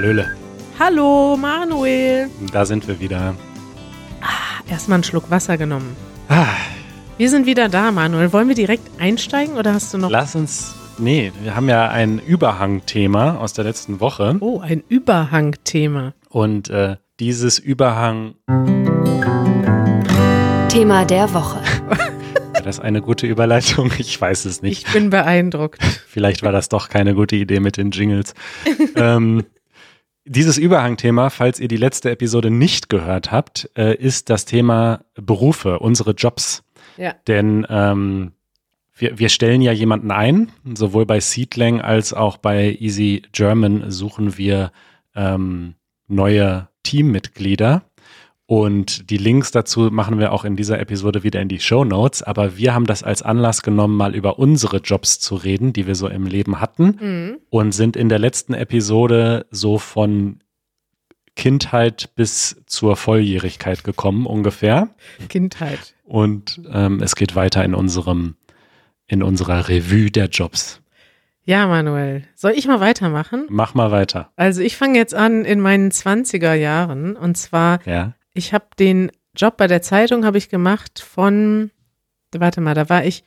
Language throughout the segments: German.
Hallöle. Hallo, Manuel. Da sind wir wieder. Erstmal einen Schluck Wasser genommen. Ah, Wir sind wieder da, Manuel. Wollen wir direkt einsteigen oder hast du noch. lass uns. Nee, wir haben ja ein Überhangthema aus der letzten Woche. Oh, ein Überhangthema. Und äh, dieses Überhang, Thema der Woche. war das eine gute Überleitung? Ich weiß es nicht. Ich bin beeindruckt. Vielleicht war das doch keine gute Idee mit den Jingles. ähm, dieses Überhangthema, falls ihr die letzte Episode nicht gehört habt, äh, ist das Thema Berufe, unsere Jobs. Ja. Denn ähm, wir, wir stellen ja jemanden ein, sowohl bei Seedlang als auch bei Easy German suchen wir ähm, neue Teammitglieder. Und die Links dazu machen wir auch in dieser Episode wieder in die Show Notes. Aber wir haben das als Anlass genommen, mal über unsere Jobs zu reden, die wir so im Leben hatten. Mhm. Und sind in der letzten Episode so von Kindheit bis zur Volljährigkeit gekommen ungefähr. Kindheit. Und ähm, es geht weiter in unserem, in unserer Revue der Jobs. Ja, Manuel. Soll ich mal weitermachen? Mach mal weiter. Also, ich fange jetzt an in meinen 20er Jahren. Und zwar, Ja. Ich habe den Job bei der Zeitung habe ich gemacht von, warte mal, da war ich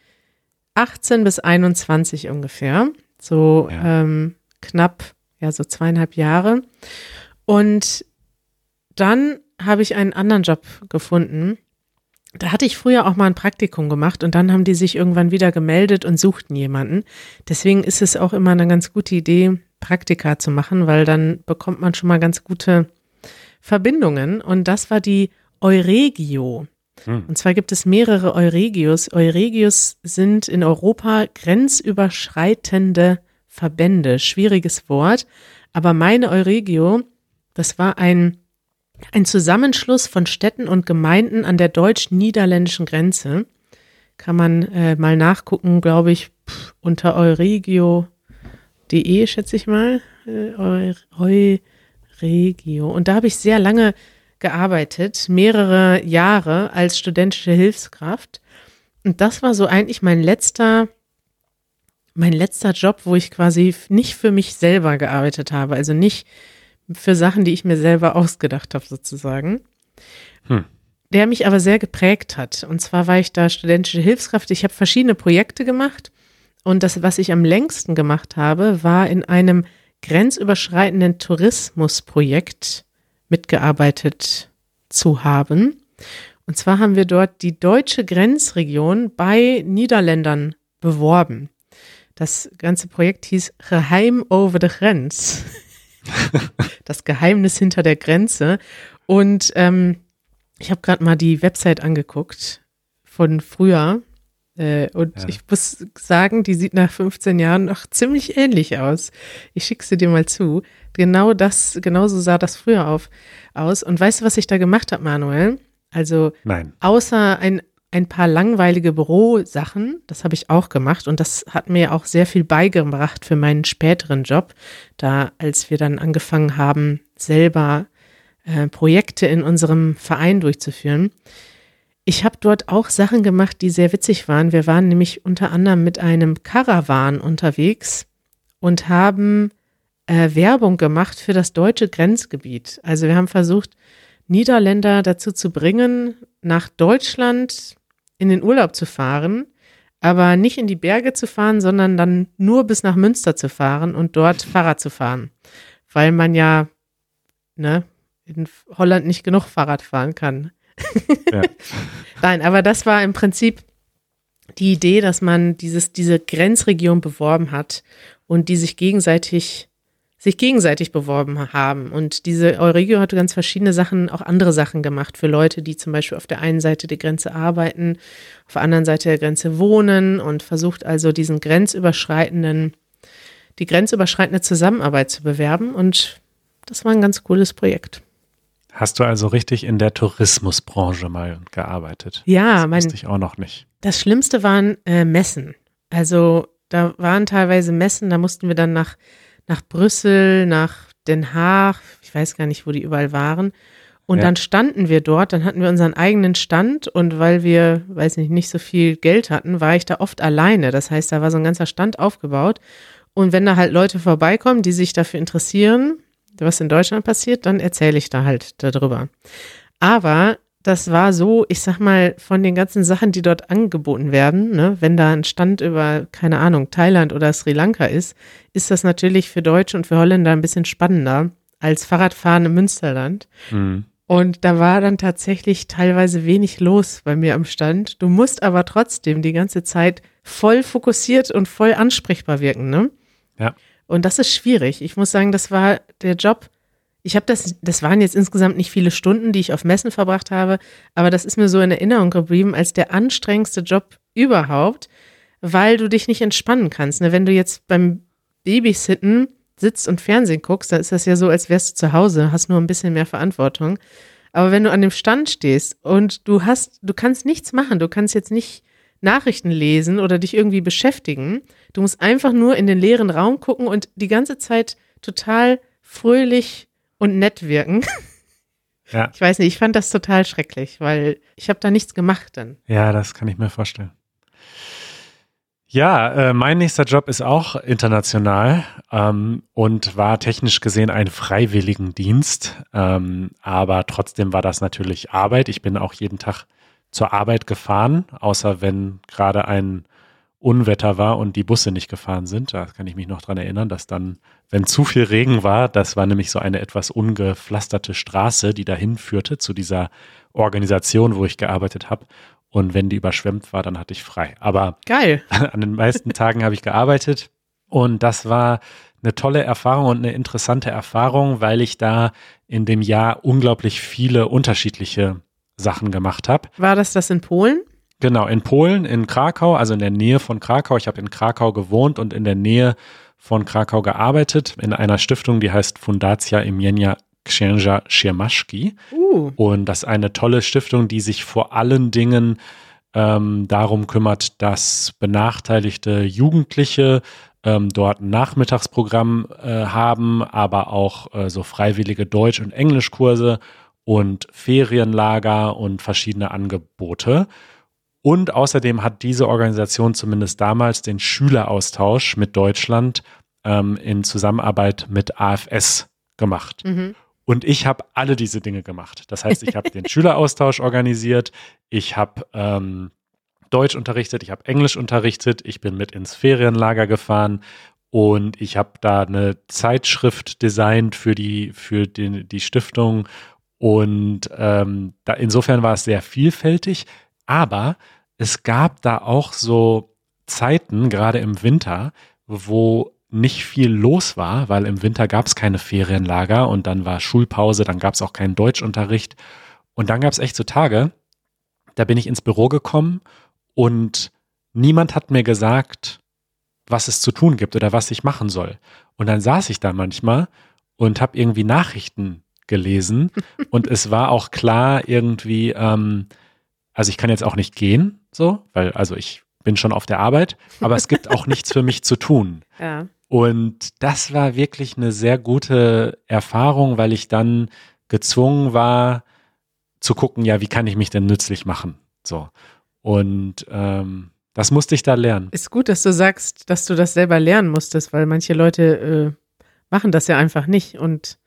18 bis 21 ungefähr. So Ja. ähm, knapp, ja, so zweieinhalb Jahre. Und dann habe ich einen anderen Job gefunden. Da hatte ich früher auch mal ein Praktikum gemacht und dann haben die sich irgendwann wieder gemeldet und suchten jemanden. Deswegen ist es auch immer eine ganz gute Idee, Praktika zu machen, weil dann bekommt man schon mal ganz gute Verbindungen. Und das war die Euregio. Hm. Und zwar gibt es mehrere Euregios. Euregios sind in Europa grenzüberschreitende Verbände. Schwieriges Wort. Aber meine Euregio, das war ein, ein Zusammenschluss von Städten und Gemeinden an der deutsch-niederländischen Grenze. Kann man äh, mal nachgucken, glaube ich, pff, unter euregio.de, schätze ich mal. Äh, Eu- Euregio. Und da habe ich sehr lange gearbeitet, mehrere Jahre als studentische Hilfskraft. Und das war so eigentlich mein letzter, mein letzter Job, wo ich quasi nicht für mich selber gearbeitet habe, also nicht für Sachen, die ich mir selber ausgedacht habe, sozusagen. Hm. Der mich aber sehr geprägt hat. Und zwar war ich da studentische Hilfskraft. Ich habe verschiedene Projekte gemacht. Und das, was ich am längsten gemacht habe, war in einem grenzüberschreitenden Tourismusprojekt mitgearbeitet zu haben. Und zwar haben wir dort die deutsche Grenzregion bei Niederländern beworben. Das ganze Projekt hieß Geheim over the Grenz. das Geheimnis hinter der Grenze. Und ähm, ich habe gerade mal die Website angeguckt von früher. Äh, und Ja. ich muss sagen, die sieht nach 15 Jahren noch ziemlich ähnlich aus. Ich schicke sie dir mal zu. Genau das, genauso sah das früher auf, aus. Und weißt du, was ich da gemacht habe, Manuel? Also Nein. außer ein, ein paar langweilige Bürosachen, das habe ich auch gemacht und das hat mir auch sehr viel beigebracht für meinen späteren Job, da als wir dann angefangen haben, selber äh, Projekte in unserem Verein durchzuführen. Ich habe dort auch Sachen gemacht, die sehr witzig waren. Wir waren nämlich unter anderem mit einem Caravan unterwegs und haben äh, Werbung gemacht für das deutsche Grenzgebiet. Also wir haben versucht, Niederländer dazu zu bringen, nach Deutschland in den Urlaub zu fahren, aber nicht in die Berge zu fahren, sondern dann nur bis nach Münster zu fahren und dort Fahrrad zu fahren, weil man ja ne, in Holland nicht genug Fahrrad fahren kann. Ja. Nein, aber das war im Prinzip die Idee, dass man dieses, diese Grenzregion beworben hat und die sich gegenseitig sich gegenseitig beworben haben. Und diese Euregio hat ganz verschiedene Sachen, auch andere Sachen gemacht für Leute, die zum Beispiel auf der einen Seite der Grenze arbeiten, auf der anderen Seite der Grenze wohnen und versucht also diesen grenzüberschreitenden, die grenzüberschreitende Zusammenarbeit zu bewerben. Und das war ein ganz cooles Projekt. Hast du also richtig in der Tourismusbranche mal gearbeitet? Ja, das mein, wusste ich auch noch nicht. Das Schlimmste waren äh, Messen. Also da waren teilweise Messen, da mussten wir dann nach, nach Brüssel, nach Den Haag, ich weiß gar nicht, wo die überall waren. Und Ja. dann standen wir dort, dann hatten wir unseren eigenen Stand und weil wir, weiß nicht, nicht so viel Geld hatten, war ich da oft alleine. Das heißt, da war so ein ganzer Stand aufgebaut. Und wenn da halt Leute vorbeikommen, die sich dafür interessieren, was in Deutschland passiert, dann erzähle ich da halt darüber. Aber das war so, ich sag mal, von den ganzen Sachen, die dort angeboten werden, ne, wenn da ein Stand über, keine Ahnung, Thailand oder Sri Lanka ist, ist das natürlich für Deutsche und für Holländer ein bisschen spannender als Fahrradfahren im Münsterland. Mhm. Und da war dann tatsächlich teilweise wenig los bei mir am Stand. Du musst aber trotzdem die ganze Zeit voll fokussiert und voll ansprechbar wirken, ne? Ja. Und das ist schwierig. Ich muss sagen, das war der Job. Ich habe das, das waren jetzt insgesamt nicht viele Stunden, die ich auf Messen verbracht habe, aber das ist mir so in Erinnerung geblieben als der anstrengendste Job überhaupt, weil du dich nicht entspannen kannst. Ne? Wenn du jetzt beim Babysitten sitzt und Fernsehen guckst, dann ist das ja so, als wärst du zu Hause, hast nur ein bisschen mehr Verantwortung. Aber wenn du an dem Stand stehst und du hast, du kannst nichts machen, du kannst jetzt nicht Nachrichten lesen oder dich irgendwie beschäftigen. Du musst einfach nur in den leeren Raum gucken und die ganze Zeit total fröhlich und nett wirken. Ja. Ich weiß nicht, ich fand das total schrecklich, weil ich habe da nichts gemacht dann. Ja, das kann ich mir vorstellen. Ja, äh, mein nächster Job ist auch international ähm, und war technisch gesehen ein Freiwilligendienst, ähm, aber trotzdem war das natürlich Arbeit. Ich bin auch jeden Tag zur Arbeit gefahren, außer wenn gerade ein Unwetter war und die Busse nicht gefahren sind. Da kann ich mich noch dran erinnern, dass dann, wenn zu viel Regen war, das war nämlich so eine etwas ungepflasterte Straße, die dahin führte zu dieser Organisation, wo ich gearbeitet habe. Und wenn die überschwemmt war, dann hatte ich frei. Aber geil. An den meisten Tagen habe ich gearbeitet und das war eine tolle Erfahrung und eine interessante Erfahrung, weil ich da in dem Jahr unglaublich viele unterschiedliche Sachen gemacht habe. War das das in Polen? Genau, in Polen, in Krakau, also in der Nähe von Krakau. Ich habe in Krakau gewohnt und in der Nähe von Krakau gearbeitet, in einer Stiftung, die heißt Fundacja imienia Księża Siermaszki. Uh. Und das ist eine tolle Stiftung, die sich vor allen Dingen ähm, darum kümmert, dass benachteiligte Jugendliche ähm, dort ein Nachmittagsprogramm äh, haben, aber auch äh, so freiwillige Deutsch- und Englischkurse und Ferienlager und verschiedene Angebote. Und außerdem hat diese Organisation zumindest damals den Schüleraustausch mit Deutschland ähm, in Zusammenarbeit mit AFS gemacht. Mhm. Und ich habe alle diese Dinge gemacht. Das heißt, ich habe den Schüleraustausch organisiert, ich habe ähm, Deutsch unterrichtet, ich habe Englisch unterrichtet, ich bin mit ins Ferienlager gefahren und ich habe da eine Zeitschrift designt für die, für die, die Stiftung und ähm, da, insofern war es sehr vielfältig, aber es gab da auch so Zeiten, gerade im Winter, wo nicht viel los war, weil im Winter gab es keine Ferienlager und dann war Schulpause, dann gab es auch keinen Deutschunterricht. Und dann gab es echt so Tage, da bin ich ins Büro gekommen und niemand hat mir gesagt, was es zu tun gibt oder was ich machen soll. Und dann saß ich da manchmal und habe irgendwie Nachrichten gelesen und es war auch klar irgendwie, ähm, also ich kann jetzt auch nicht gehen, so, weil also ich bin schon auf der Arbeit, aber es gibt auch nichts für mich zu tun. Ja. Und das war wirklich eine sehr gute Erfahrung, weil ich dann gezwungen war zu gucken, ja, wie kann ich mich denn nützlich machen? So. Und ähm, das musste ich da lernen. Ist gut, dass du sagst, dass du das selber lernen musstest, weil manche Leute äh, machen das ja einfach nicht und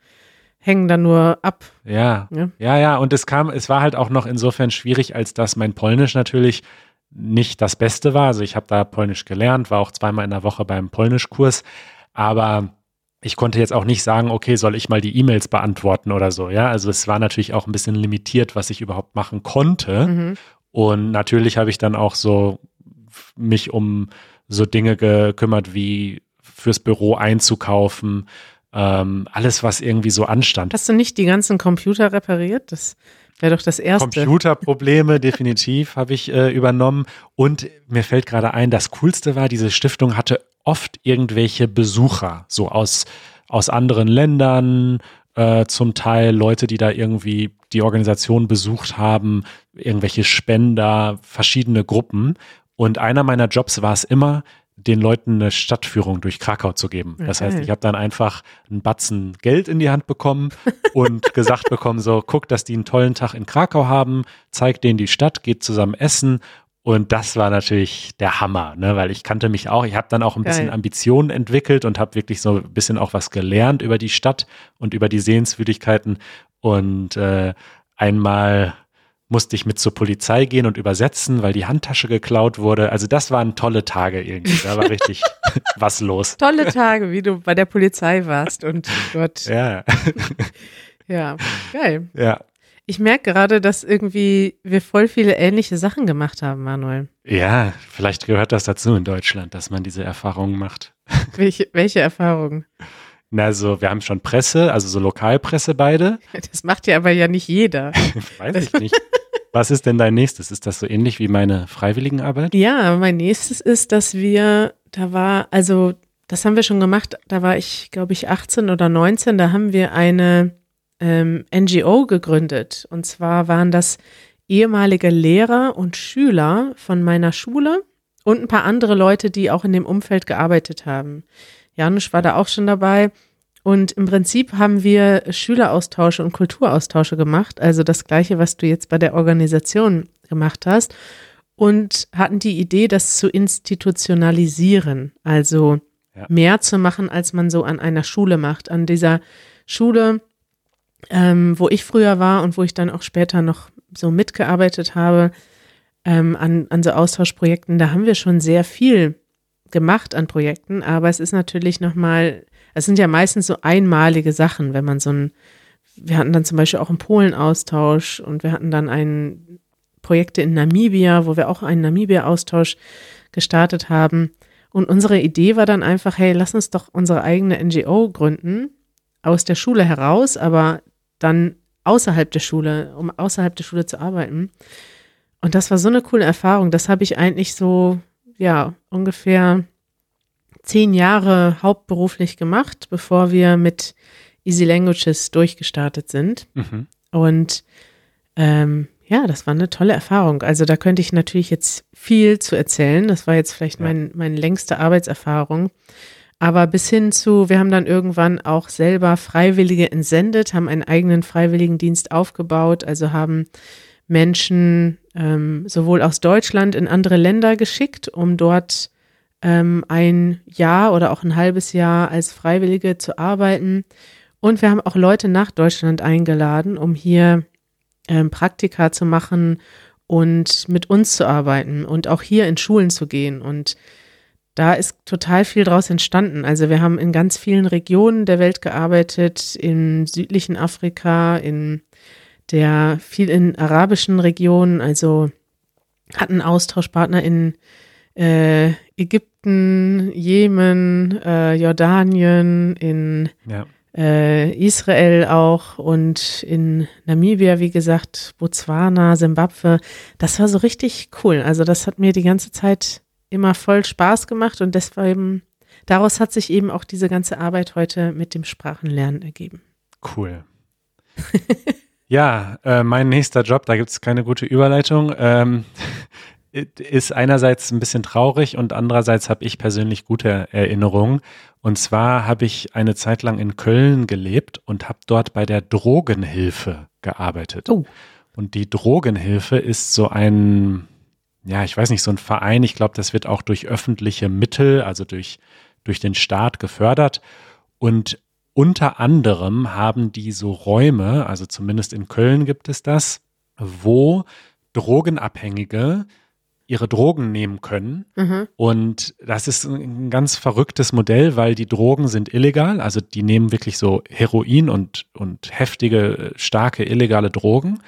hängen dann nur ab. Ja, ja, ja, ja. Und es kam, es war halt auch noch insofern schwierig, als dass mein Polnisch natürlich nicht das Beste war. Also ich habe da Polnisch gelernt, war auch zweimal in der Woche beim Polnischkurs, aber ich konnte jetzt auch nicht sagen, okay, soll ich mal die E-Mails beantworten oder so, ja. Also es war natürlich auch ein bisschen limitiert, was ich überhaupt machen konnte. Mhm. Und natürlich habe ich dann auch so mich um so Dinge gekümmert wie fürs Büro einzukaufen, ähm, alles, was irgendwie so anstand. Hast du nicht die ganzen Computer repariert? Das wäre doch das Erste. Computerprobleme, definitiv, habe ich äh, übernommen. Und mir fällt gerade ein, das Coolste war, diese Stiftung hatte oft irgendwelche Besucher, so aus, aus anderen Ländern, äh, zum Teil Leute, die da irgendwie die Organisation besucht haben, irgendwelche Spender, verschiedene Gruppen. Und einer meiner Jobs war es immer, den Leuten eine Stadtführung durch Krakau zu geben. Das heißt, ich habe dann einfach einen Batzen Geld in die Hand bekommen und gesagt bekommen, so, guck, dass die einen tollen Tag in Krakau haben, zeigt denen die Stadt, geht zusammen essen Und das war natürlich der Hammer, ne? weil ich kannte mich auch. Ich habe dann auch ein Geil. bisschen Ambitionen entwickelt und habe wirklich so ein bisschen auch was gelernt über die Stadt und über die Sehenswürdigkeiten. Und äh, einmal musste ich mit zur Polizei gehen und übersetzen, weil die Handtasche geklaut wurde. Also das waren tolle Tage irgendwie. Da war richtig was los. Tolle Tage, wie du bei der Polizei warst und dort, Ja, ja, geil. ja. Ich merke gerade, dass irgendwie wir voll viele ähnliche Sachen gemacht haben, Manuel. Ja, vielleicht gehört das dazu in Deutschland, dass man diese Erfahrungen macht. Welche, welche Erfahrungen? Na, also wir haben schon Presse, also so Lokalpresse beide. Das macht ja aber ja nicht jeder. Weiß ich nicht. Was ist denn dein nächstes? Ist das so ähnlich wie meine Freiwilligenarbeit? Ja, mein nächstes ist, dass wir, da war, also das haben wir schon gemacht, da war ich, glaube ich, 18 oder 19, da haben wir eine ähm, NGO gegründet. Und zwar waren das ehemalige Lehrer und Schüler von meiner Schule und ein paar andere Leute, die auch in dem Umfeld gearbeitet haben. Janusz war da auch schon dabei. Und im Prinzip haben wir Schüleraustausche und Kulturaustausche gemacht, also das gleiche, was du jetzt bei der Organisation gemacht hast, und hatten die Idee, das zu institutionalisieren, also Ja. mehr zu machen, als man so an einer Schule macht. An dieser Schule, ähm, wo ich früher war und wo ich dann auch später noch so mitgearbeitet habe, ähm, an, an so Austauschprojekten, da haben wir schon sehr viel gemacht an Projekten, aber es ist natürlich nochmal, es sind ja meistens so einmalige Sachen, wenn man so ein, wir hatten dann zum Beispiel auch einen Polen-Austausch und wir hatten dann ein Projekte in Namibia, wo wir auch einen Namibia-Austausch gestartet haben. Und unsere Idee war dann einfach, hey, lass uns doch unsere eigene NGO gründen, aus der Schule heraus, aber dann außerhalb der Schule, um außerhalb der Schule zu arbeiten. Und das war so eine coole Erfahrung. Das habe ich eigentlich so, ja, ungefähr zehn Jahre hauptberuflich gemacht, bevor wir mit Easy Languages durchgestartet sind. Mhm. Und ähm, ja, das war eine tolle Erfahrung. Also da könnte ich natürlich jetzt viel zu erzählen. Das war jetzt vielleicht Ja. mein, meine längste Arbeitserfahrung. Aber bis hin zu, wir haben dann irgendwann auch selber Freiwillige entsendet, haben einen eigenen Freiwilligendienst aufgebaut, also haben Menschen ähm, sowohl aus Deutschland in andere Länder geschickt, um dort ähm, ein Jahr oder auch ein halbes Jahr als Freiwillige zu arbeiten. Und wir haben auch Leute nach Deutschland eingeladen, um hier ähm, Praktika zu machen und mit uns zu arbeiten und auch hier in Schulen zu gehen. Und da ist total viel draus entstanden. Also wir haben in ganz vielen Regionen der Welt gearbeitet, im südlichen Afrika, in der viel in arabischen Regionen, also hatten Austauschpartner in äh, Ägypten, Jemen, äh, Jordanien, in Ja. äh, Israel auch und in Namibia, wie gesagt, Botswana, Simbabwe. Das war so richtig cool. Also das hat mir die ganze Zeit immer voll Spaß gemacht und deswegen, daraus hat sich eben auch diese ganze Arbeit heute mit dem Sprachenlernen ergeben. Cool. ja, äh, mein nächster Job, da gibt es keine gute Überleitung, ähm, ist einerseits ein bisschen traurig und andererseits habe ich persönlich gute Erinnerungen. Und zwar habe ich eine Zeit lang in Köln gelebt und habe dort bei der Drogenhilfe gearbeitet. Oh. Und die Drogenhilfe ist so ein, ja, ich weiß nicht, so ein Verein. Ich glaube, das wird auch durch öffentliche Mittel, also durch, durch den Staat gefördert. Und unter anderem haben die so Räume, also zumindest in Köln gibt es das, wo Drogenabhängige ihre Drogen nehmen können. Mhm. Und das ist ein ganz verrücktes Modell, weil die Drogen sind illegal. Also die nehmen wirklich so Heroin und, und heftige, starke illegale Drogen.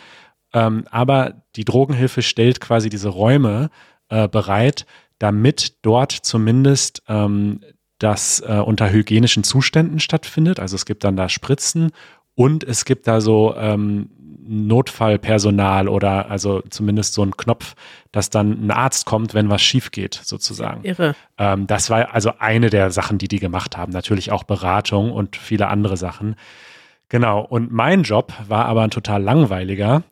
Ähm, aber die Drogenhilfe stellt quasi diese Räume äh, bereit, damit dort zumindest ähm, das äh, unter hygienischen Zuständen stattfindet. Also es gibt dann da Spritzen und es gibt da so ähm, Notfallpersonal oder also zumindest so ein Knopf, dass dann ein Arzt kommt, wenn was schief geht, sozusagen. Irre. Ähm, das war also eine der Sachen, die die gemacht haben. Natürlich auch Beratung und viele andere Sachen. Genau. Und mein Job war aber ein total langweiliger.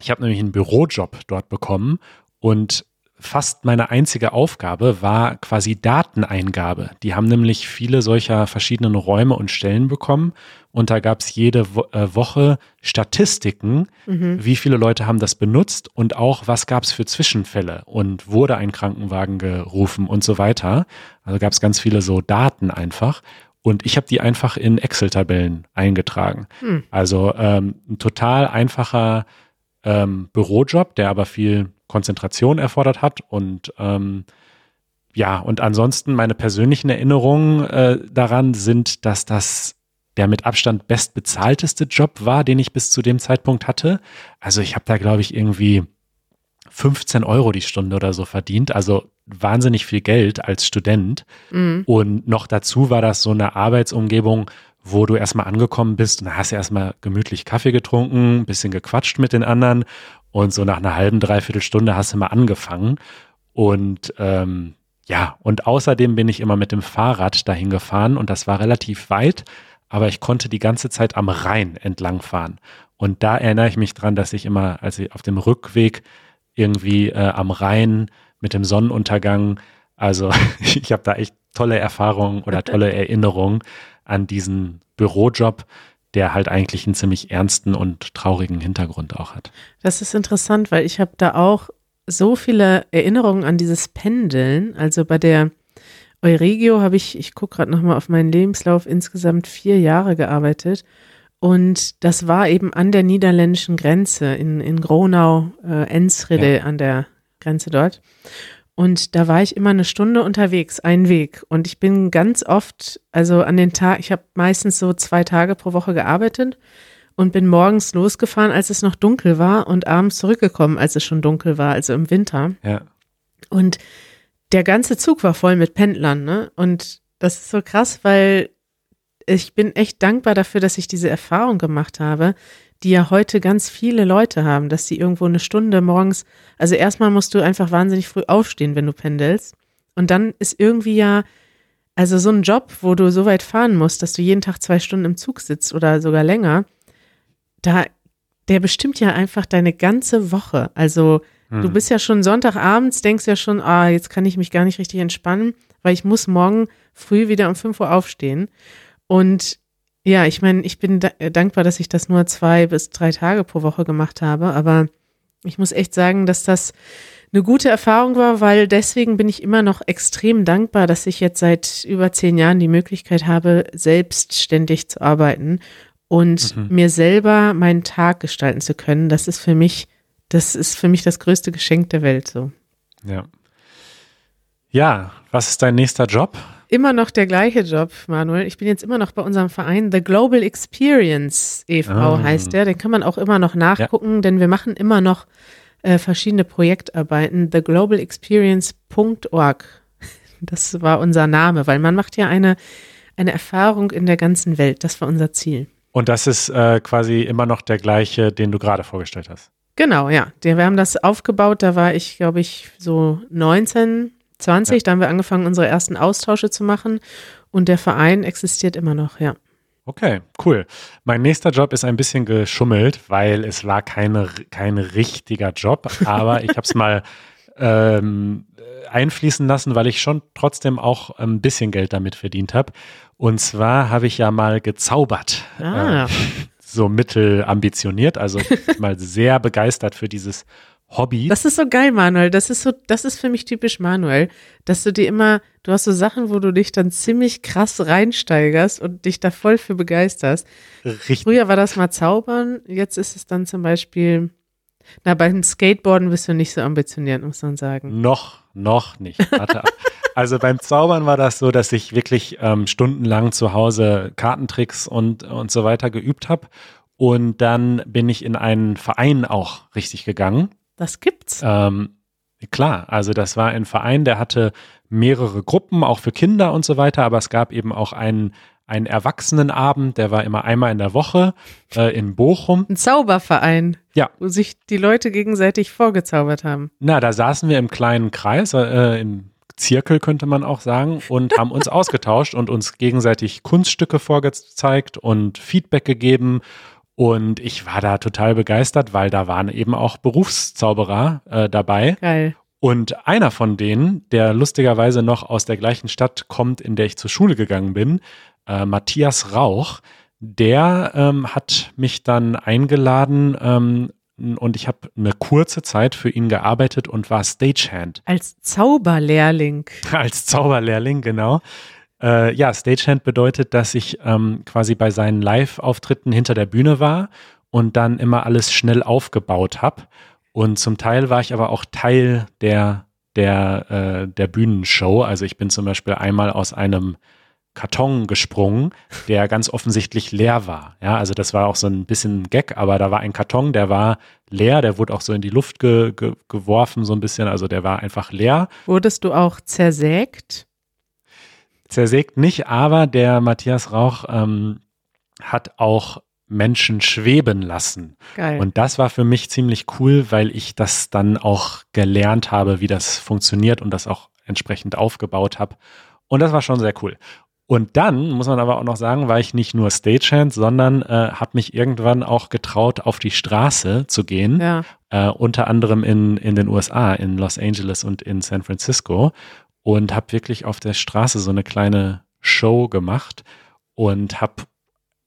Ich habe nämlich einen Bürojob dort bekommen und fast meine einzige Aufgabe war quasi Dateneingabe. Die haben nämlich viele solcher verschiedenen Räume und Stellen bekommen und da gab es jede Wo äh, Woche Statistiken, Mhm. wie viele Leute haben das benutzt und auch was gab es für Zwischenfälle und wurde ein Krankenwagen gerufen und so weiter. Also gab es ganz viele so Daten einfach und ich habe die einfach in Excel-Tabellen eingetragen. Hm. Also ähm, ein total einfacher ähm, Bürojob, der aber viel Konzentration erfordert hat und ähm, ja, und ansonsten meine persönlichen Erinnerungen äh, daran sind, dass das der mit Abstand bestbezahlteste Job war, den ich bis zu dem Zeitpunkt hatte. Also ich habe da, glaube ich, irgendwie 15 Euro die Stunde oder so verdient. Also wahnsinnig viel Geld als Student. Mhm. Und noch dazu war das so eine Arbeitsumgebung, wo du erstmal angekommen bist und hast erstmal gemütlich Kaffee getrunken, ein bisschen gequatscht mit den anderen und so nach einer halben, dreiviertel Stunde hast du mal angefangen. Und ähm, ja, und außerdem bin ich immer mit dem Fahrrad dahin gefahren und das war relativ weit, aber ich konnte die ganze Zeit am Rhein entlang fahren. Und da erinnere ich mich dran, dass ich immer, als ich auf dem Rückweg irgendwie äh, am Rhein mit dem Sonnenuntergang, also ich habe da echt tolle Erfahrungen oder tolle Erinnerungen an diesen Bürojob, der halt eigentlich einen ziemlich ernsten und traurigen Hintergrund auch hat. Das ist interessant, weil ich habe da auch so viele Erinnerungen an dieses Pendeln. Also bei der Euregio habe ich, ich gucke gerade nochmal auf meinen Lebenslauf, insgesamt vier Jahre gearbeitet. Und das war eben an der niederländischen Grenze in, in Gronau, äh, Enschede an der Grenze dort. Und da war ich immer eine Stunde unterwegs, ein Weg. Und ich bin ganz oft, also an den Tag, ich habe meistens so zwei Tage pro Woche gearbeitet und bin morgens losgefahren, als es noch dunkel war und abends zurückgekommen, als es schon dunkel war, also im Winter. Ja. Und der ganze Zug war voll mit Pendlern, ne? Und das ist so krass, weil ich bin echt dankbar dafür, dass ich diese Erfahrung gemacht habe, die ja heute ganz viele Leute haben, dass sie irgendwo eine Stunde morgens, also erstmal musst du einfach wahnsinnig früh aufstehen, wenn du pendelst. Und dann ist irgendwie ja, also so ein Job, wo du so weit fahren musst, dass du jeden Tag zwei Stunden im Zug sitzt oder sogar länger, da, der bestimmt ja einfach deine ganze Woche. Also du Hm. bist ja schon Sonntagabends, denkst ja schon, ah, jetzt kann ich mich gar nicht richtig entspannen, weil ich muss morgen früh wieder um 5 Uhr aufstehen. Und ja, ich meine, ich bin da dankbar, dass ich das nur zwei bis drei Tage pro Woche gemacht habe, aber ich muss echt sagen, dass das eine gute Erfahrung war, weil deswegen bin ich immer noch extrem dankbar, dass ich jetzt seit über zehn Jahren die Möglichkeit habe, selbstständig zu arbeiten und Mhm. mir selber meinen Tag gestalten zu können. Das ist für mich, das ist für mich das größte Geschenk der Welt so. Ja. Ja, was ist dein nächster Job? Immer noch der gleiche Job, Manuel. Ich bin jetzt immer noch bei unserem Verein The Global Experience e.V. Ah. heißt der. Den kann man auch immer noch nachgucken, denn wir machen immer noch äh, verschiedene Projektarbeiten. TheGlobalExperience.org. Das war unser Name, weil man macht ja eine, eine Erfahrung in der ganzen Welt. Das war unser Ziel. Und das ist äh, quasi immer noch der gleiche, den du gerade vorgestellt hast. Genau, ja. Wir haben das aufgebaut, da war ich, glaube ich, so 19, 20. Ja. Da haben wir angefangen, unsere ersten Austausche zu machen. Und der Verein existiert immer noch, ja. Okay, cool. Mein nächster Job ist ein bisschen geschummelt, weil es war keine, kein richtiger Job, aber ich habe es mal ähm, einfließen lassen, weil ich schon trotzdem auch ein bisschen Geld damit verdient habe. Und zwar habe ich ja mal gezaubert. Ah. Äh, so mittelambitioniert, also mal sehr begeistert für dieses Hobby. Das ist so geil, Manuel. Das ist so, das ist für mich typisch Manuel, dass du dir immer, du hast so Sachen, wo du dich dann ziemlich krass reinsteigerst und dich da voll für begeisterst. Richtig. Früher war das mal Zaubern, jetzt ist es dann zum Beispiel, na, beim Skateboarden bist du nicht so ambitioniert, muss man sagen. Noch, noch nicht. Warte ab. Also beim Zaubern war das so, dass ich wirklich ähm, stundenlang zu Hause Kartentricks und, und so weiter geübt habe. Und dann bin ich in einen Verein auch richtig gegangen. Das gibt's. Ähm, klar, also das war ein Verein, der hatte mehrere Gruppen, auch für Kinder und so weiter, aber es gab eben auch einen, einen Erwachsenenabend, der war immer einmal in der Woche äh, in Bochum. Ein Zauberverein. Ja. Wo sich die Leute gegenseitig vorgezaubert haben. Na, da saßen wir im kleinen Kreis, äh, im Zirkel könnte man auch sagen, und haben uns ausgetauscht und uns gegenseitig Kunststücke vorgezeigt und Feedback gegeben. Und ich war da total begeistert, weil da waren eben auch Berufszauberer äh, dabei. Geil. Und einer von denen, der lustigerweise noch aus der gleichen Stadt kommt, in der ich zur Schule gegangen bin, äh, Matthias Rauch, der ähm, hat mich dann eingeladen ähm, und ich habe eine kurze Zeit für ihn gearbeitet und war Stagehand. Als Zauberlehrling. Als Zauberlehrling, genau. Äh, ja, Stagehand bedeutet, dass ich ähm, quasi bei seinen Live-Auftritten hinter der Bühne war und dann immer alles schnell aufgebaut habe. Und zum Teil war ich aber auch Teil der, der, äh, der Bühnenshow. Also ich bin zum Beispiel einmal aus einem Karton gesprungen, der ganz offensichtlich leer war. Ja, also das war auch so ein bisschen Gag, aber da war ein Karton, der war leer, der wurde auch so in die Luft ge ge geworfen, so ein bisschen, also der war einfach leer. Wurdest du auch zersägt? Zersägt nicht, aber der Matthias Rauch ähm, hat auch Menschen schweben lassen. Geil. Und das war für mich ziemlich cool, weil ich das dann auch gelernt habe, wie das funktioniert und das auch entsprechend aufgebaut habe. Und das war schon sehr cool. Und dann, muss man aber auch noch sagen, war ich nicht nur Stagehand, sondern äh, habe mich irgendwann auch getraut, auf die Straße zu gehen. Ja. Äh, unter anderem in, in den USA, in Los Angeles und in San Francisco. Und habe wirklich auf der Straße so eine kleine Show gemacht und habe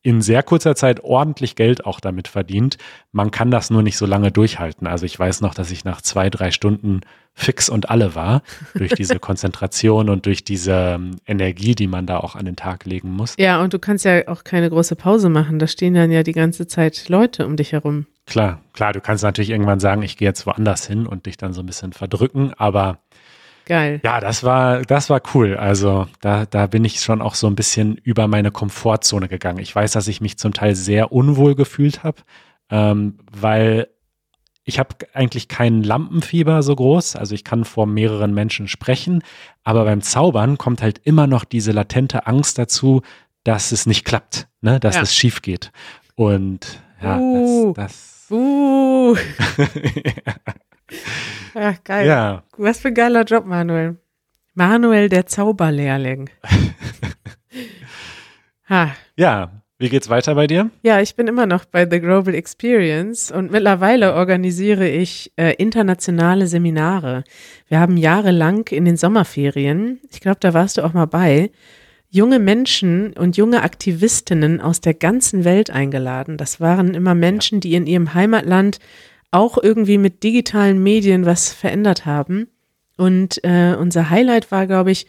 in sehr kurzer Zeit ordentlich Geld auch damit verdient. Man kann das nur nicht so lange durchhalten. Also ich weiß noch, dass ich nach zwei, drei Stunden fix und alle war durch diese Konzentration und durch diese ähm, Energie, die man da auch an den Tag legen muss. Ja, und du kannst ja auch keine große Pause machen. Da stehen dann ja die ganze Zeit Leute um dich herum. Klar, klar, du kannst natürlich irgendwann sagen, ich gehe jetzt woanders hin und dich dann so ein bisschen verdrücken, aber Geil. Ja, das war, das war cool. Also da, da bin ich schon auch so ein bisschen über meine Komfortzone gegangen. Ich weiß, dass ich mich zum Teil sehr unwohl gefühlt habe, ähm, weil ich habe eigentlich kein Lampenfieber so groß. Also ich kann vor mehreren Menschen sprechen, aber beim Zaubern kommt halt immer noch diese latente Angst dazu, dass es nicht klappt, ne? dass Ja. es schief geht. Und ja, Uh. das, das Uh. ja, geil. ja, Was für ein geiler Job, Manuel. Manuel, der Zauberlehrling. ha. ja. Wie geht's weiter bei dir? Ja, ich bin immer noch bei The Global Experience und mittlerweile organisiere ich äh, internationale Seminare. Wir haben jahrelang in den Sommerferien, ich glaube, da warst du auch mal bei, junge Menschen und junge Aktivistinnen aus der ganzen Welt eingeladen. Das waren immer Menschen, die in ihrem Heimatland auch irgendwie mit digitalen Medien was verändert haben. Und äh, unser Highlight war, glaube ich,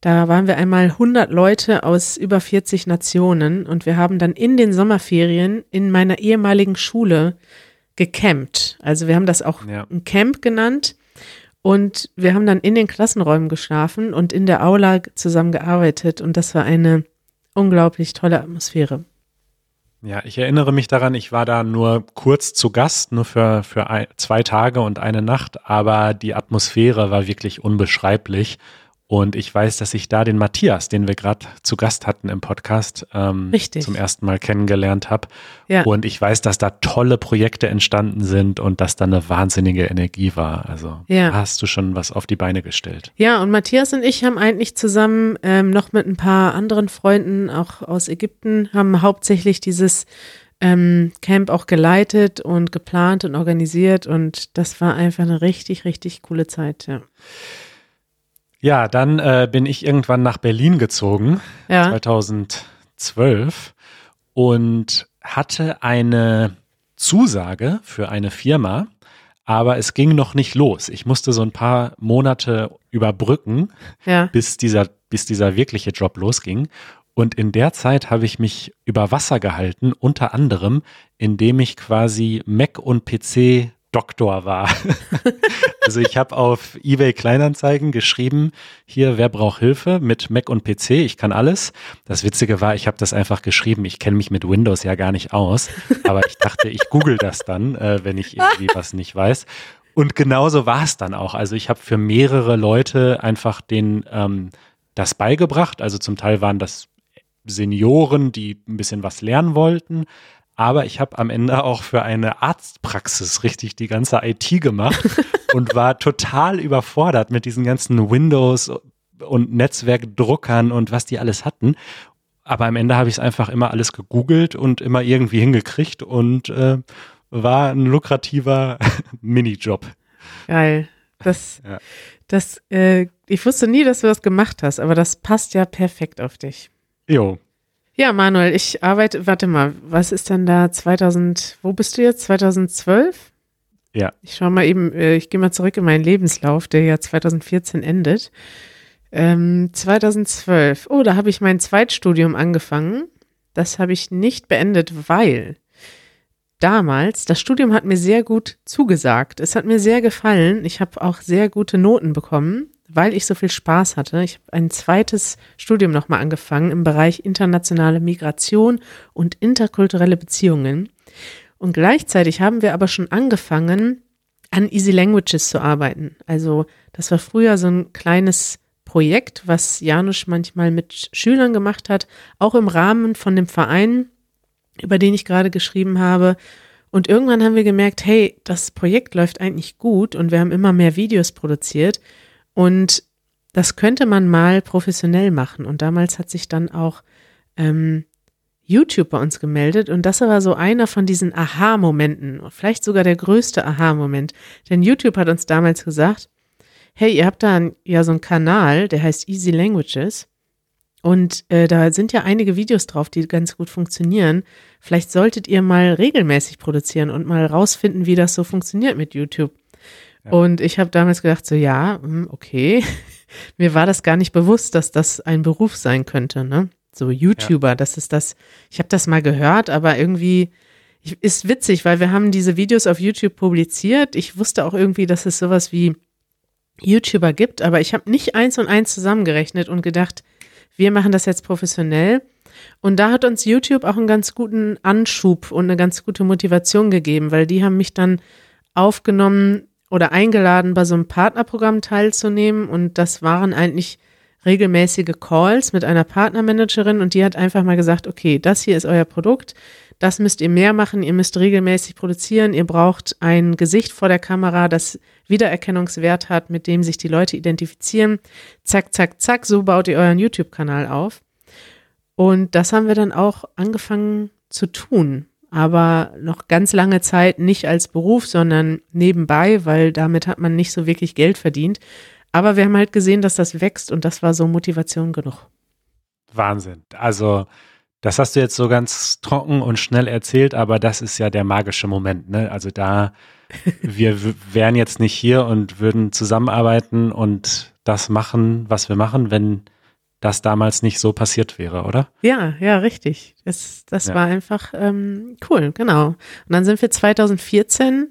da waren wir einmal 100 Leute aus über 40 Nationen und wir haben dann in den Sommerferien in meiner ehemaligen Schule gecampt. Also wir haben das auch Ja. ein Camp genannt und wir haben dann in den Klassenräumen geschlafen und in der Aula zusammen gearbeitet und das war eine unglaublich tolle Atmosphäre. Ja, ich erinnere mich daran, ich war da nur kurz zu Gast, nur für, für ein, zwei Tage und eine Nacht, aber die Atmosphäre war wirklich unbeschreiblich. Und ich weiß, dass ich da den Matthias, den wir gerade zu Gast hatten im Podcast, ähm, zum ersten Mal kennengelernt habe. Ja. Und ich weiß, dass da tolle Projekte entstanden sind und dass da eine wahnsinnige Energie war. Also Ja. da hast du schon was auf die Beine gestellt. Ja, und Matthias und ich haben eigentlich zusammen ähm, noch mit ein paar anderen Freunden, auch aus Ägypten, haben hauptsächlich dieses ähm, Camp auch geleitet und geplant und organisiert und das war einfach eine richtig, richtig coole Zeit, ja. Ja, dann äh, bin ich irgendwann nach Berlin gezogen. Ja, 2012 und hatte eine Zusage für eine Firma, aber es ging noch nicht los. Ich musste so ein paar Monate überbrücken, ja. bis dieser, bis dieser wirkliche Job losging. Und in der Zeit habe ich mich über Wasser gehalten, unter anderem, indem ich quasi Mac und PC Doktor war. also ich habe auf eBay Kleinanzeigen geschrieben, hier, wer braucht Hilfe mit Mac und PC? Ich kann alles. Das Witzige war, ich habe das einfach geschrieben. Ich kenne mich mit Windows ja gar nicht aus, aber ich dachte, ich google das dann, äh, wenn ich irgendwie was nicht weiß. Und genauso war es dann auch. Also ich habe für mehrere Leute einfach den ähm, das beigebracht. Also zum Teil waren das Senioren, die ein bisschen was lernen wollten. Aber ich habe am Ende auch für eine Arztpraxis richtig die ganze IT gemacht und war total überfordert mit diesen ganzen Windows und Netzwerkdruckern und was die alles hatten. Aber am Ende habe ich es einfach immer alles gegoogelt und immer irgendwie hingekriegt und äh, war ein lukrativer Minijob. Geil. Das, Ja. das, äh, ich wusste nie, dass du das gemacht hast, aber das passt ja perfekt auf dich. Jo. Ja, Manuel, ich arbeite, warte mal, was ist denn da 2000, wo bist du jetzt? 2012? Ja. Ich schaue mal eben, äh, ich gehe mal zurück in meinen Lebenslauf, der ja 2014 endet. Ähm, 2012, oh, da habe ich mein Zweitstudium angefangen. Das habe ich nicht beendet, weil damals, das Studium hat mir sehr gut zugesagt. Es hat mir sehr gefallen. Ich habe auch sehr gute Noten bekommen, weil ich so viel Spaß hatte. Ich habe ein zweites Studium nochmal angefangen im Bereich internationale Migration und interkulturelle Beziehungen. Und gleichzeitig haben wir aber schon angefangen, an Easy Languages zu arbeiten. Also das war früher so ein kleines Projekt, was Janusz manchmal mit Schülern gemacht hat, auch im Rahmen von dem Verein, über den ich gerade geschrieben habe. Und irgendwann haben wir gemerkt, hey, das Projekt läuft eigentlich gut und wir haben immer mehr Videos produziert und das könnte man mal professionell machen. Und damals hat sich dann auch ähm, YouTube bei uns gemeldet und das war so einer von diesen Aha-Momenten, vielleicht sogar der größte Aha-Moment. Denn YouTube hat uns damals gesagt, hey, ihr habt da ja so einen Kanal, der heißt Easy Languages. Und äh, da sind ja einige Videos drauf, die ganz gut funktionieren. Vielleicht solltet ihr mal regelmäßig produzieren und mal rausfinden, wie das so funktioniert mit YouTube. Und ich habe damals gedacht, so ja, hm, okay. Mir war das gar nicht bewusst, dass das ein Beruf sein könnte, ne? So YouTuber, ja. das ist das. Ich habe das mal gehört, aber irgendwie ist witzig, weil wir haben diese Videos auf YouTube publiziert. Ich wusste auch irgendwie, dass es sowas wie YouTuber gibt, aber ich habe nicht eins und eins zusammengerechnet und gedacht, wir machen das jetzt professionell. Und da hat uns YouTube auch einen ganz guten Anschub und eine ganz gute Motivation gegeben, weil die haben mich dann aufgenommen oder eingeladen, bei so einem Partnerprogramm teilzunehmen. Und das waren eigentlich regelmäßige Calls mit einer Partnermanagerin und die hat einfach mal gesagt, okay, das hier ist euer Produkt, das müsst ihr mehr machen, ihr müsst regelmäßig produzieren, ihr braucht ein Gesicht vor der Kamera, das Wiedererkennungswert hat, mit dem sich die Leute identifizieren. Zack, zack, zack, so baut ihr euren YouTube-Kanal auf. Und das haben wir dann auch angefangen zu tun. Aber noch ganz lange Zeit nicht als Beruf, sondern nebenbei, weil damit hat man nicht so wirklich Geld verdient. Aber wir haben halt gesehen, dass das wächst und das war so Motivation genug. Wahnsinn. Also, das hast du jetzt so ganz trocken und schnell erzählt, aber das ist ja der magische Moment. Ne? Also da wir wären jetzt nicht hier und würden zusammenarbeiten und das machen, was wir machen, wenn das damals nicht so passiert wäre, oder? Ja, ja, richtig. Das, das ja. war einfach ähm, cool, genau. Und dann sind wir 2014,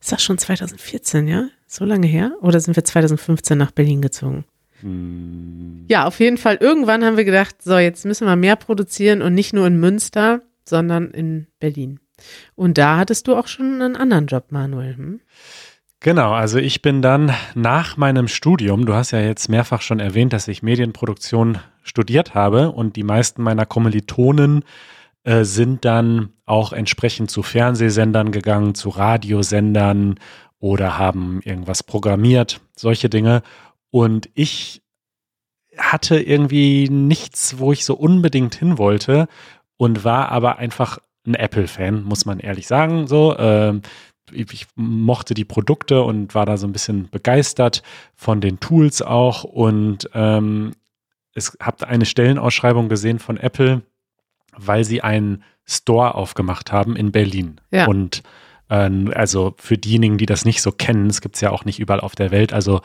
ist das schon 2014, ja? So lange her? Oder sind wir 2015 nach Berlin gezogen? Hm. Ja, auf jeden Fall. Irgendwann haben wir gedacht, so, jetzt müssen wir mehr produzieren und nicht nur in Münster, sondern in Berlin. Und da hattest du auch schon einen anderen Job, Manuel. Hm? Genau, also ich bin dann nach meinem Studium, du hast ja jetzt mehrfach schon erwähnt, dass ich Medienproduktion studiert habe und die meisten meiner Kommilitonen äh, sind dann auch entsprechend zu Fernsehsendern gegangen, zu Radiosendern oder haben irgendwas programmiert, solche Dinge. Und ich hatte irgendwie nichts, wo ich so unbedingt hin wollte und war aber einfach ein Apple-Fan, muss man ehrlich sagen. So, ähm, ich mochte die Produkte und war da so ein bisschen begeistert von den Tools auch. Und ähm, es habt eine Stellenausschreibung gesehen von Apple, weil sie einen Store aufgemacht haben in Berlin. Ja. Und ähm, also für diejenigen, die das nicht so kennen, es gibt es ja auch nicht überall auf der Welt. Also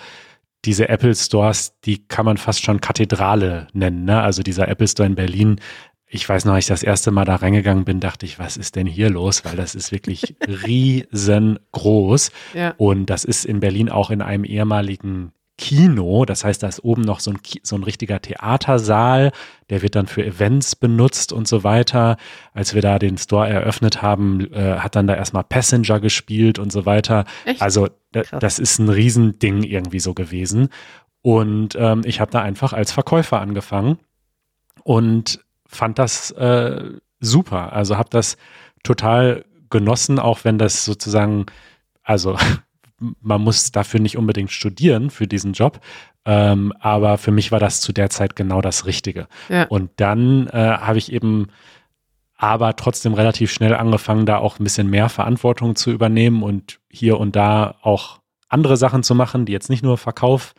diese Apple Stores, die kann man fast schon Kathedrale nennen. Ne? Also dieser Apple Store in Berlin ich weiß noch, als ich das erste Mal da reingegangen bin, dachte ich, was ist denn hier los? Weil das ist wirklich riesengroß. Ja. Und das ist in Berlin auch in einem ehemaligen Kino. Das heißt, da ist oben noch so ein, so ein richtiger Theatersaal. Der wird dann für Events benutzt und so weiter. Als wir da den Store eröffnet haben, äh, hat dann da erstmal Passenger gespielt und so weiter. Echt? Also das ist ein Riesending irgendwie so gewesen. Und ähm, ich habe da einfach als Verkäufer angefangen. Und fand das äh, super. Also habe das total genossen, auch wenn das sozusagen, also man muss dafür nicht unbedingt studieren für diesen Job, ähm, aber für mich war das zu der Zeit genau das Richtige. Ja. Und dann äh, habe ich eben aber trotzdem relativ schnell angefangen, da auch ein bisschen mehr Verantwortung zu übernehmen und hier und da auch andere Sachen zu machen, die jetzt nicht nur Verkauf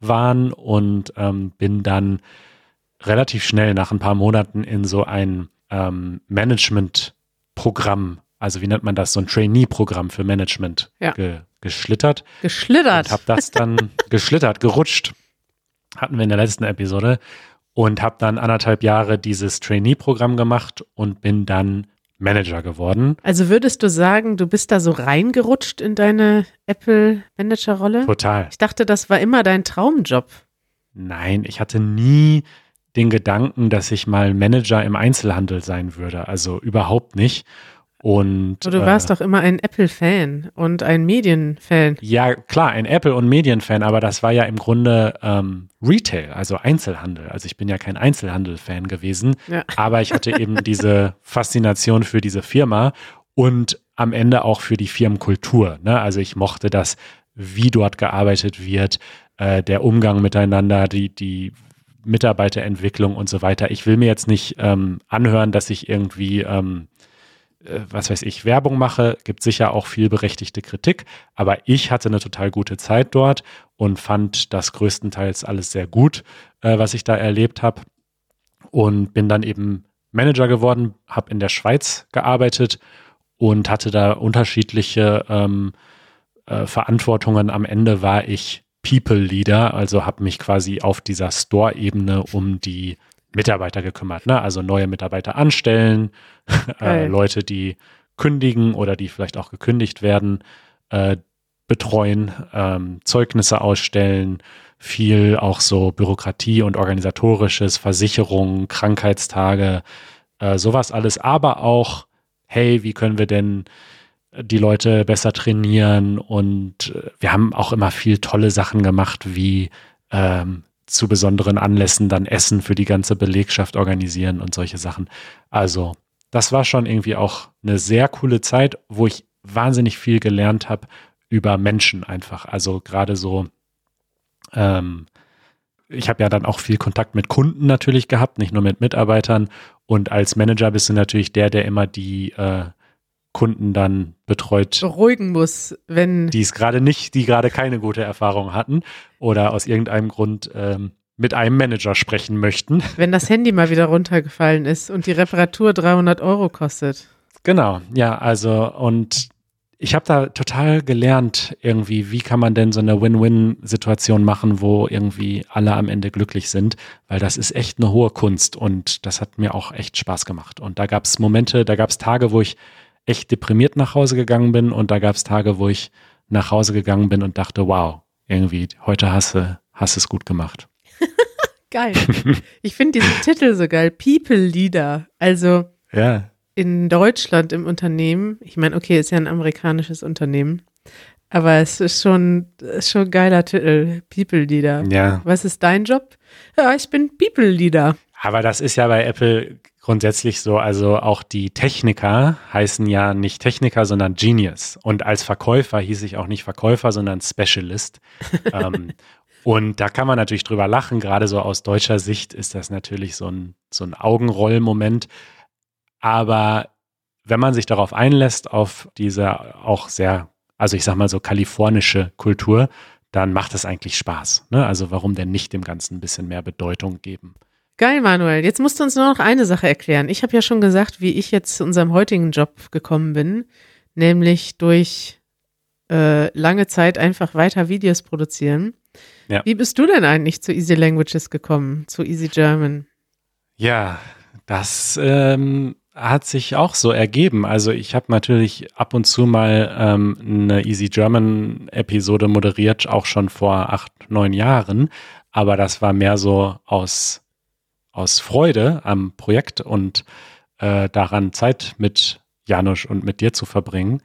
waren und ähm, bin dann relativ schnell nach ein paar Monaten in so ein ähm, Management-Programm, also wie nennt man das, so ein Trainee-Programm für Management Ja. ge geschlittert. Geschlittert. Und habe das dann geschlittert, gerutscht. Hatten wir in der letzten Episode. Und habe dann anderthalb Jahre dieses Trainee-Programm gemacht und bin dann Manager geworden. Also würdest du sagen, du bist da so reingerutscht in deine Apple-Manager-Rolle? Total. Ich dachte, das war immer dein Traumjob. Nein, ich hatte nie den Gedanken, dass ich mal Manager im Einzelhandel sein würde. Also überhaupt nicht. Und du äh, warst doch immer ein Apple-Fan und ein Medien-Fan. Ja, klar, ein Apple- und Medienfan, aber das war ja im Grunde ähm, Retail, also Einzelhandel. Also ich bin ja kein Einzelhandel-Fan gewesen, Ja. aber ich hatte eben diese Faszination für diese Firma und am Ende auch für die Firmenkultur. Ne? Also ich mochte das, wie dort gearbeitet wird, äh, der Umgang miteinander, die, die Mitarbeiterentwicklung und so weiter. Ich will mir jetzt nicht ähm, anhören, dass ich irgendwie ähm, äh, was weiß ich, Werbung mache, gibt sicher auch viel berechtigte Kritik, aber ich hatte eine total gute Zeit dort und fand das größtenteils alles sehr gut, äh, was ich da erlebt habe und bin dann eben Manager geworden, habe in der Schweiz gearbeitet und hatte da unterschiedliche ähm, äh, Verantwortungen. Am Ende war ich People Leader, also habe mich quasi auf dieser Store-Ebene um die Mitarbeiter gekümmert, ne? also neue Mitarbeiter anstellen, äh. Leute, die kündigen oder die vielleicht auch gekündigt werden, äh, betreuen, ähm, Zeugnisse ausstellen, viel auch so Bürokratie und organisatorisches, Versicherungen, Krankheitstage, äh, sowas alles, aber auch, hey, wie können wir denn die Leute besser trainieren und äh, wir haben auch immer viel tolle Sachen gemacht, wie ähm, zu besonderen Anlässen dann Essen für die ganze Belegschaft organisieren und solche Sachen. Also, das war schon irgendwie auch eine sehr coole Zeit, wo ich wahnsinnig viel gelernt habe über Menschen einfach. Also gerade so, ähm, ich habe ja dann auch viel Kontakt mit Kunden natürlich gehabt, nicht nur mit Mitarbeitern. Und als Manager bist du natürlich der, der immer die äh, Kunden dann betreut, Beruhigen muss, wenn. die es gerade nicht, die gerade keine gute Erfahrung hatten oder aus irgendeinem Grund ähm, mit einem Manager sprechen möchten. Wenn das Handy mal wieder runtergefallen ist und die Reparatur 300 Euro kostet. Genau, ja, also und ich habe da total gelernt, irgendwie, wie kann man denn so eine Win-Win-Situation machen, wo irgendwie alle am Ende glücklich sind, weil das ist echt eine hohe Kunst und das hat mir auch echt Spaß gemacht. Und da gab es Momente, da gab es Tage, wo ich echt deprimiert nach Hause gegangen bin und da gab es Tage, wo ich nach Hause gegangen bin und dachte, wow, irgendwie, heute hast du, hast es gut gemacht. Geil. Ich finde diesen Titel so geil. People Leader. Also Ja, in Deutschland im Unternehmen. Ich meine, okay, ist ja ein amerikanisches Unternehmen. Aber es ist schon, ist schon ein geiler Titel. People Leader. ja. Was ist dein Job? Ja, ich bin People Leader. Aber das ist ja bei Apple grundsätzlich so, also auch die Techniker heißen ja nicht Techniker, sondern Genius. Und als Verkäufer hieß ich auch nicht Verkäufer, sondern Specialist. ähm, und da kann man natürlich drüber lachen, gerade so aus deutscher Sicht ist das natürlich so ein, so ein Augenrollmoment. Aber wenn man sich darauf einlässt, auf diese auch sehr, also ich sag mal so kalifornische Kultur, dann macht es eigentlich Spaß. Ne? Also warum denn nicht dem Ganzen ein bisschen mehr Bedeutung geben? Geil, Manuel. Jetzt musst du uns nur noch eine Sache erklären. Ich habe ja schon gesagt, wie ich jetzt zu unserem heutigen Job gekommen bin, nämlich durch äh, lange Zeit einfach weiter Videos produzieren. Ja. Wie bist du denn eigentlich zu Easy Languages gekommen, zu Easy German? Ja, das ähm, hat sich auch so ergeben. Also ich habe natürlich ab und zu mal ähm, eine Easy German Episode moderiert, auch schon vor acht, neun Jahren. Aber das war mehr so aus, aus Freude am Projekt und äh, daran Zeit mit Janusz und mit dir zu verbringen.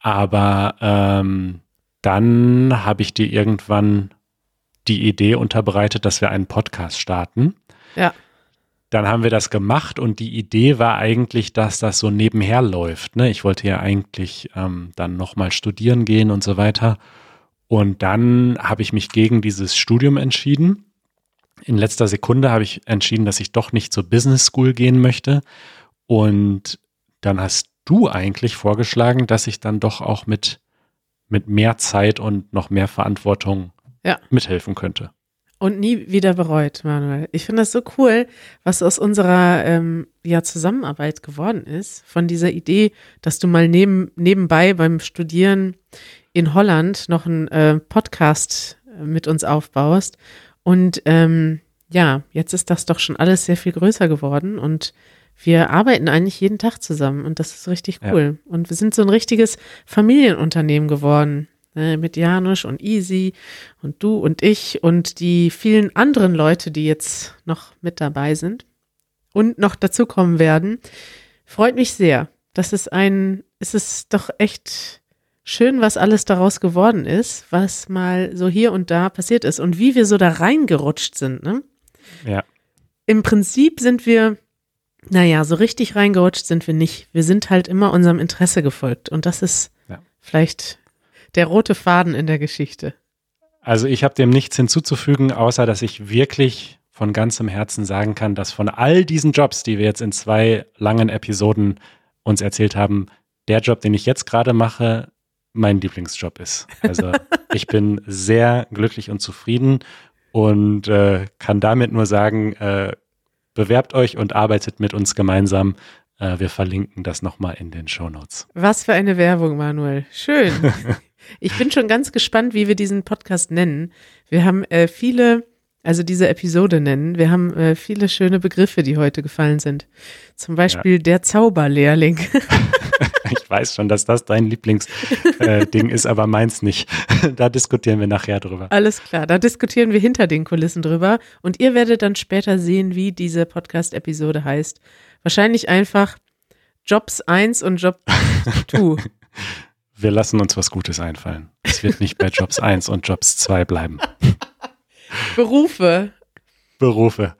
Aber ähm, dann habe ich dir irgendwann die Idee unterbreitet, dass wir einen Podcast starten. Ja. Dann haben wir das gemacht und die Idee war eigentlich, dass das so nebenher läuft. Ne? Ich wollte ja eigentlich ähm, dann nochmal studieren gehen und so weiter. Und dann habe ich mich gegen dieses Studium entschieden. In letzter Sekunde habe ich entschieden, dass ich doch nicht zur Business School gehen möchte. Und dann hast du eigentlich vorgeschlagen, dass ich dann doch auch mit, mit mehr Zeit und noch mehr Verantwortung Ja. mithelfen könnte. Und nie wieder bereut, Manuel. Ich finde das so cool, was aus unserer ähm, ja, Zusammenarbeit geworden ist. Von dieser Idee, dass du mal neben, nebenbei beim Studieren in Holland noch einen äh, Podcast äh, mit uns aufbaust. Und ähm, ja, jetzt ist das doch schon alles sehr viel größer geworden und wir arbeiten eigentlich jeden Tag zusammen und das ist richtig cool. Ja. Und wir sind so ein richtiges Familienunternehmen geworden. Ne, mit Janusz und Easy und du und ich und die vielen anderen Leute, die jetzt noch mit dabei sind und noch dazukommen werden. Freut mich sehr. Das ist ein, es ist doch echt schön, was alles daraus geworden ist, was mal so hier und da passiert ist und wie wir so da reingerutscht sind. Ne? Ja. Im Prinzip sind wir, naja, so richtig reingerutscht sind wir nicht. Wir sind halt immer unserem Interesse gefolgt und das ist ja. vielleicht der rote Faden in der Geschichte. Also ich habe dem nichts hinzuzufügen, außer dass ich wirklich von ganzem Herzen sagen kann, dass von all diesen Jobs, die wir jetzt in zwei langen Episoden uns erzählt haben, der Job, den ich jetzt gerade mache, mein Lieblingsjob ist. Also ich bin sehr glücklich und zufrieden und äh, kann damit nur sagen, äh, bewerbt euch und arbeitet mit uns gemeinsam. Äh, wir verlinken das nochmal in den Show Notes. Was für eine Werbung, Manuel. Schön. Ich bin schon ganz gespannt, wie wir diesen Podcast nennen. Wir haben äh, viele, also diese Episode nennen, wir haben äh, viele schöne Begriffe, die heute gefallen sind. Zum Beispiel ja. der Zauberlehrling. ich weiß schon, dass das dein Lieblingsding äh, ist, aber meins nicht. da diskutieren wir nachher drüber. Alles klar, da diskutieren wir hinter den Kulissen drüber und ihr werdet dann später sehen, wie diese Podcast-Episode heißt. Wahrscheinlich einfach Jobs 1 und Job 2 wir lassen uns was Gutes einfallen. Es wird nicht bei Jobs 1 und Jobs 2 bleiben. Berufe. Berufe.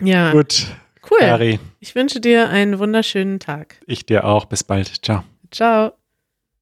Ja. Gut. Cool. Ari. Ich wünsche dir einen wunderschönen Tag. Ich dir auch. Bis bald. Ciao. Ciao.